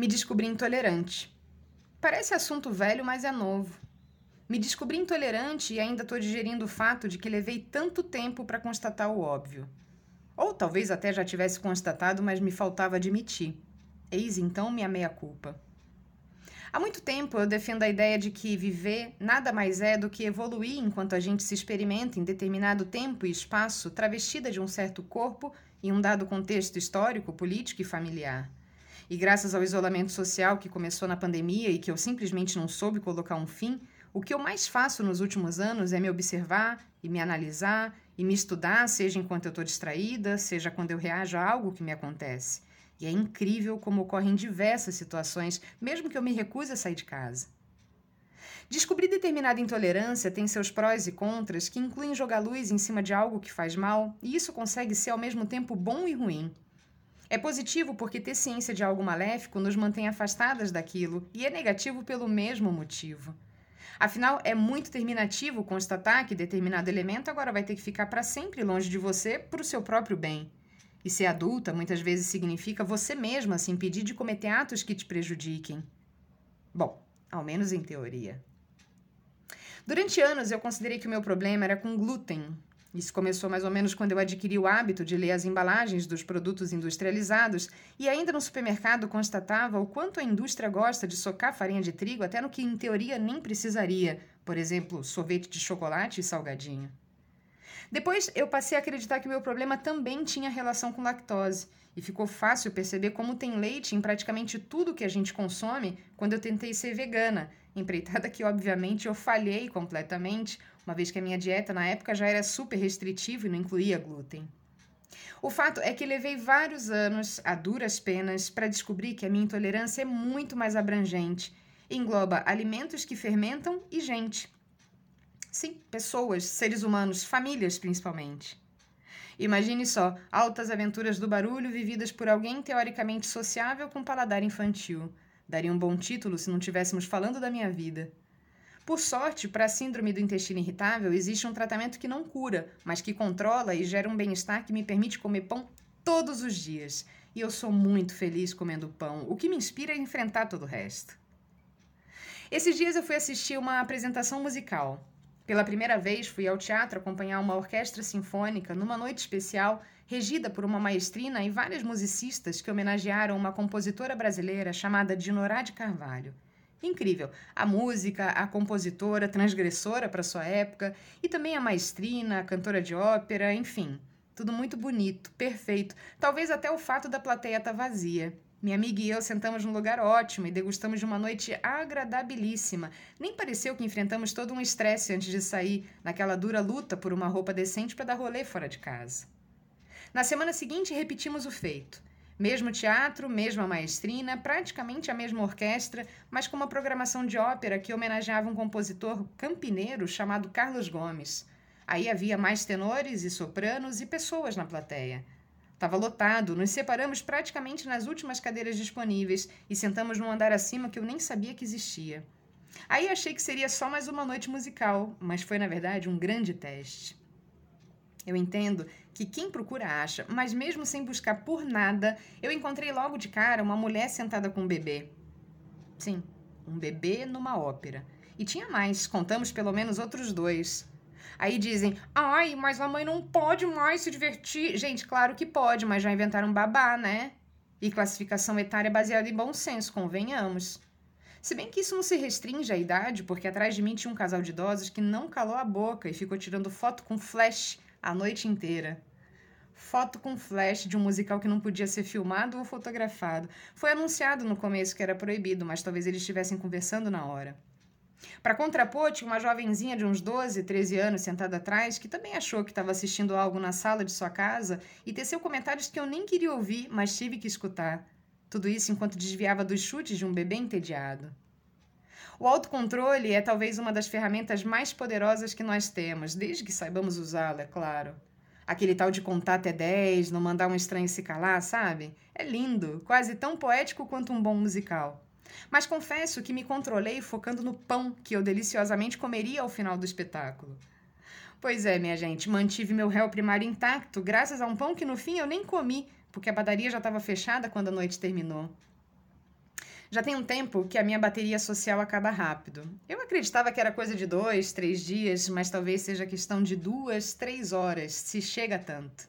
Me descobri intolerante. Parece assunto velho, mas é novo. Me descobri intolerante e ainda estou digerindo o fato de que levei tanto tempo para constatar o óbvio. Ou talvez até já tivesse constatado, mas me faltava admitir. Eis então minha meia-culpa. Há muito tempo eu defendo a ideia de que viver nada mais é do que evoluir enquanto a gente se experimenta em determinado tempo e espaço, travestida de um certo corpo em um dado contexto histórico, político e familiar. E graças ao isolamento social que começou na pandemia e que eu simplesmente não soube colocar um fim, o que eu mais faço nos últimos anos é me observar e me analisar e me estudar, seja enquanto eu estou distraída, seja quando eu reajo a algo que me acontece. E é incrível como ocorrem diversas situações, mesmo que eu me recuse a sair de casa. Descobrir determinada intolerância tem seus prós e contras que incluem jogar luz em cima de algo que faz mal, e isso consegue ser ao mesmo tempo bom e ruim. É positivo porque ter ciência de algo maléfico nos mantém afastadas daquilo, e é negativo pelo mesmo motivo. Afinal, é muito terminativo constatar que determinado elemento agora vai ter que ficar para sempre longe de você para o seu próprio bem. E ser adulta muitas vezes significa você mesma se impedir de cometer atos que te prejudiquem. Bom, ao menos em teoria. Durante anos eu considerei que o meu problema era com glúten, isso começou mais ou menos quando eu adquiri o hábito de ler as embalagens dos produtos industrializados e ainda no supermercado constatava o quanto a indústria gosta de socar farinha de trigo até no que em teoria nem precisaria, por exemplo, sorvete de chocolate e salgadinho. Depois eu passei a acreditar que o meu problema também tinha relação com lactose e ficou fácil perceber como tem leite em praticamente tudo que a gente consome quando eu tentei ser vegana, empreitada que obviamente eu falhei completamente uma vez que a minha dieta na época já era super restritiva e não incluía glúten. O fato é que levei vários anos, a duras penas, para descobrir que a minha intolerância é muito mais abrangente. Engloba alimentos que fermentam e gente. Sim, pessoas, seres humanos, famílias principalmente. Imagine só, altas aventuras do barulho vividas por alguém teoricamente sociável com paladar infantil. Daria um bom título se não estivéssemos falando da minha vida. Por sorte, para a síndrome do intestino irritável, existe um tratamento que não cura, mas que controla e gera um bem-estar que me permite comer pão todos os dias. E eu sou muito feliz comendo pão, o que me inspira a enfrentar todo o resto. Esses dias eu fui assistir uma apresentação musical. Pela primeira vez fui ao teatro acompanhar uma orquestra sinfônica numa noite especial regida por uma maestrina e várias musicistas que homenagearam uma compositora brasileira chamada Dinorá de Carvalho. Incrível. A música, a compositora, transgressora para sua época, e também a maestrina, a cantora de ópera, enfim. Tudo muito bonito, perfeito. Talvez até o fato da plateia estar tá vazia. Minha amiga e eu sentamos num lugar ótimo e degustamos de uma noite agradabilíssima. Nem pareceu que enfrentamos todo um estresse antes de sair, naquela dura luta por uma roupa decente para dar rolê fora de casa. Na semana seguinte, repetimos o feito. Mesmo teatro, mesma maestrina, praticamente a mesma orquestra, mas com uma programação de ópera que homenageava um compositor campineiro chamado Carlos Gomes. Aí havia mais tenores e sopranos e pessoas na plateia. Estava lotado, nos separamos praticamente nas últimas cadeiras disponíveis e sentamos num andar acima que eu nem sabia que existia. Aí achei que seria só mais uma noite musical, mas foi na verdade um grande teste. Eu entendo que quem procura acha, mas mesmo sem buscar por nada, eu encontrei logo de cara uma mulher sentada com um bebê. Sim, um bebê numa ópera. E tinha mais, contamos pelo menos outros dois. Aí dizem, ai, mas a mãe não pode mais se divertir. Gente, claro que pode, mas já inventaram babá, né? E classificação etária baseada em bom senso, convenhamos. Se bem que isso não se restringe à idade, porque atrás de mim tinha um casal de idosos que não calou a boca e ficou tirando foto com flash a noite inteira. Foto com flash de um musical que não podia ser filmado ou fotografado. Foi anunciado no começo que era proibido, mas talvez eles estivessem conversando na hora. Para contrapor, tinha uma jovenzinha de uns 12, 13 anos sentada atrás que também achou que estava assistindo algo na sala de sua casa e teceu comentários que eu nem queria ouvir, mas tive que escutar. Tudo isso enquanto desviava dos chutes de um bebê entediado. O autocontrole é talvez uma das ferramentas mais poderosas que nós temos, desde que saibamos usá-la, é claro. Aquele tal de contar até 10, não mandar um estranho se calar, sabe? É lindo, quase tão poético quanto um bom musical. Mas confesso que me controlei focando no pão que eu deliciosamente comeria ao final do espetáculo. Pois é, minha gente, mantive meu réu primário intacto graças a um pão que no fim eu nem comi, porque a padaria já estava fechada quando a noite terminou. Já tem um tempo que a minha bateria social acaba rápido. Eu acreditava que era coisa de dois, três dias, mas talvez seja questão de duas, três horas, se chega tanto.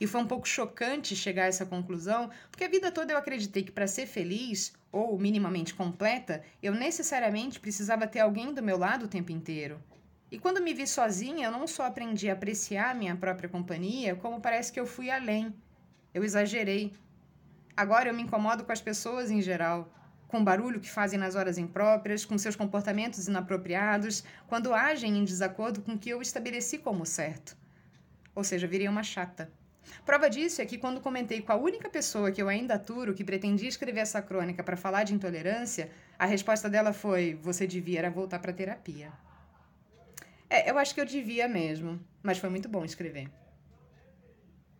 E foi um pouco chocante chegar a essa conclusão, porque a vida toda eu acreditei que para ser feliz, ou minimamente completa, eu necessariamente precisava ter alguém do meu lado o tempo inteiro. E quando me vi sozinha, eu não só aprendi a apreciar minha própria companhia, como parece que eu fui além. Eu exagerei. Agora eu me incomodo com as pessoas em geral com o barulho que fazem nas horas impróprias, com seus comportamentos inapropriados, quando agem em desacordo com o que eu estabeleci como certo. Ou seja, virei uma chata. Prova disso é que quando comentei com a única pessoa que eu ainda aturo que pretendia escrever essa crônica para falar de intolerância, a resposta dela foi: você devia voltar para terapia. É, eu acho que eu devia mesmo, mas foi muito bom escrever.